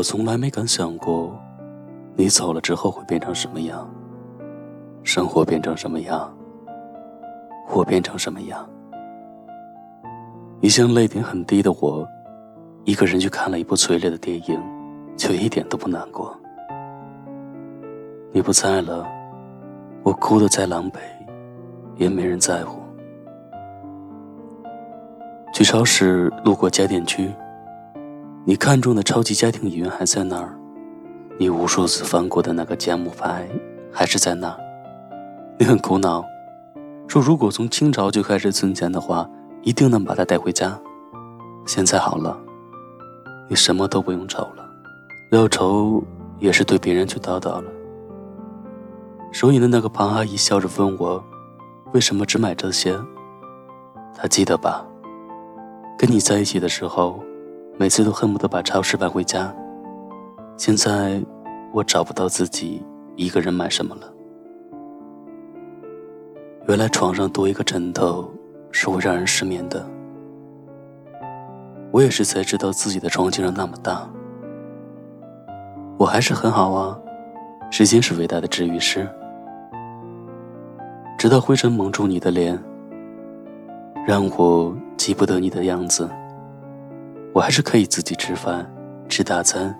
我从来没敢想过，你走了之后会变成什么样，生活变成什么样，我变成什么样。一向泪点很低的我，一个人去看了一部催泪的电影，却一点都不难过。你不在了，我哭得再狼狈，也没人在乎。去超市路过家电区，你看中的超级家庭影院还在那儿，你无数次翻过的那个佳木牌还是在那儿。你很苦恼，说如果从清朝就开始存钱的话，一定能把它带回家。现在好了，你什么都不用愁了，要愁也是对别人去叨叨了。收银的那个庞阿姨笑着问我：“为什么只买这些？”她记得吧？跟你在一起的时候，每次都恨不得把超市搬回家。现在我找不到自己一个人买什么了。原来床上多一个枕头是会让人失眠的。我也是才知道自己的床竟然那么大。我还是很好啊，时间是伟大的治愈师。直到灰尘蒙住你的脸，让我记不得你的样子。我还是可以自己吃饭，吃大餐，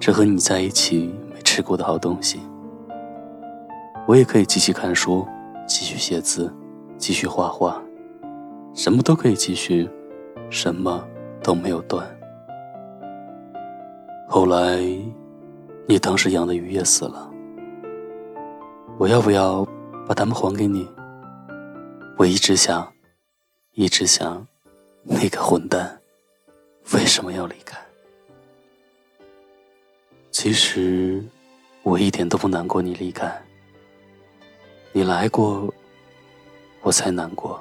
吃和你在一起没吃过的好东西。我也可以继续看书，继续写字，继续画画，什么都可以继续，什么都没有断。后来，你当时养的鱼也死了，我要不要？把它们还给你。我一直想，一直想，那个混蛋为什么要离开？其实我一点都不难过你离开。你来过，我才难过。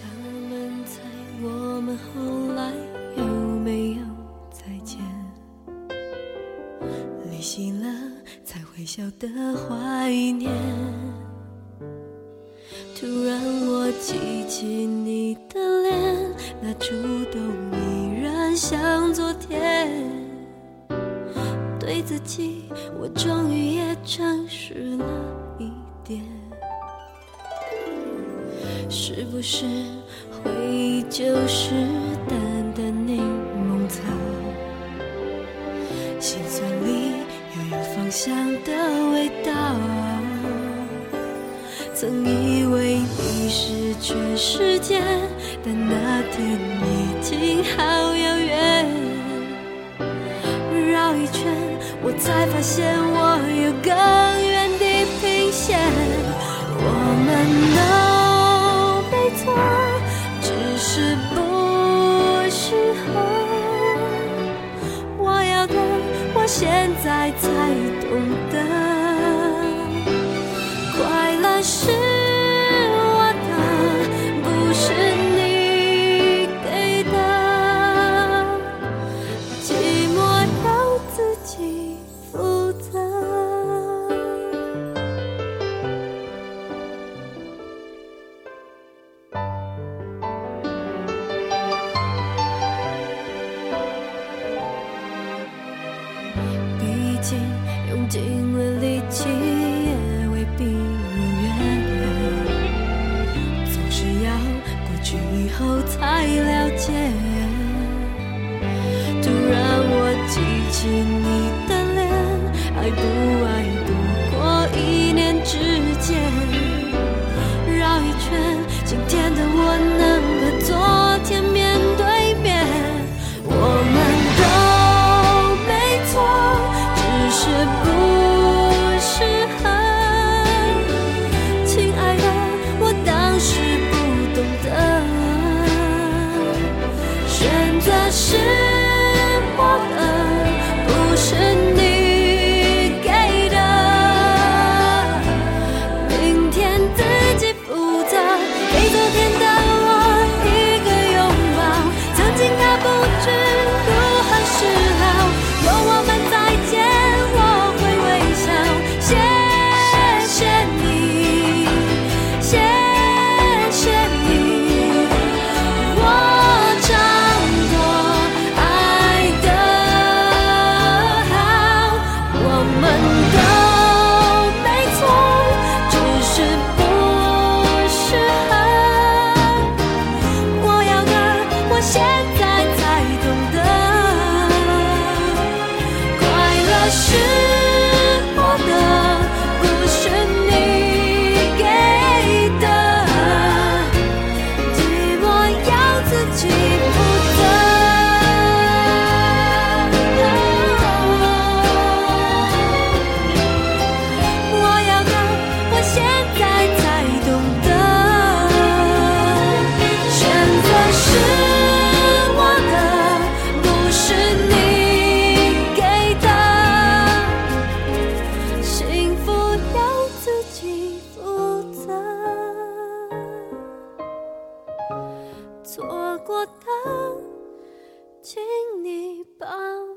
他们猜我们后来有没有再见？离席了。才会晓得怀念。突然我记起你，触动依然像昨天。对自己，我终于也诚实了一点。是不是回忆就是淡淡柠檬草？心酸里。又有芳香的味道。曾以为你是全世界，但那天已经好遥远。绕一圈，我才发现我有更远地平线。我们能用尽了力气，也未必如愿。总是要过去以后才了解。请你抱。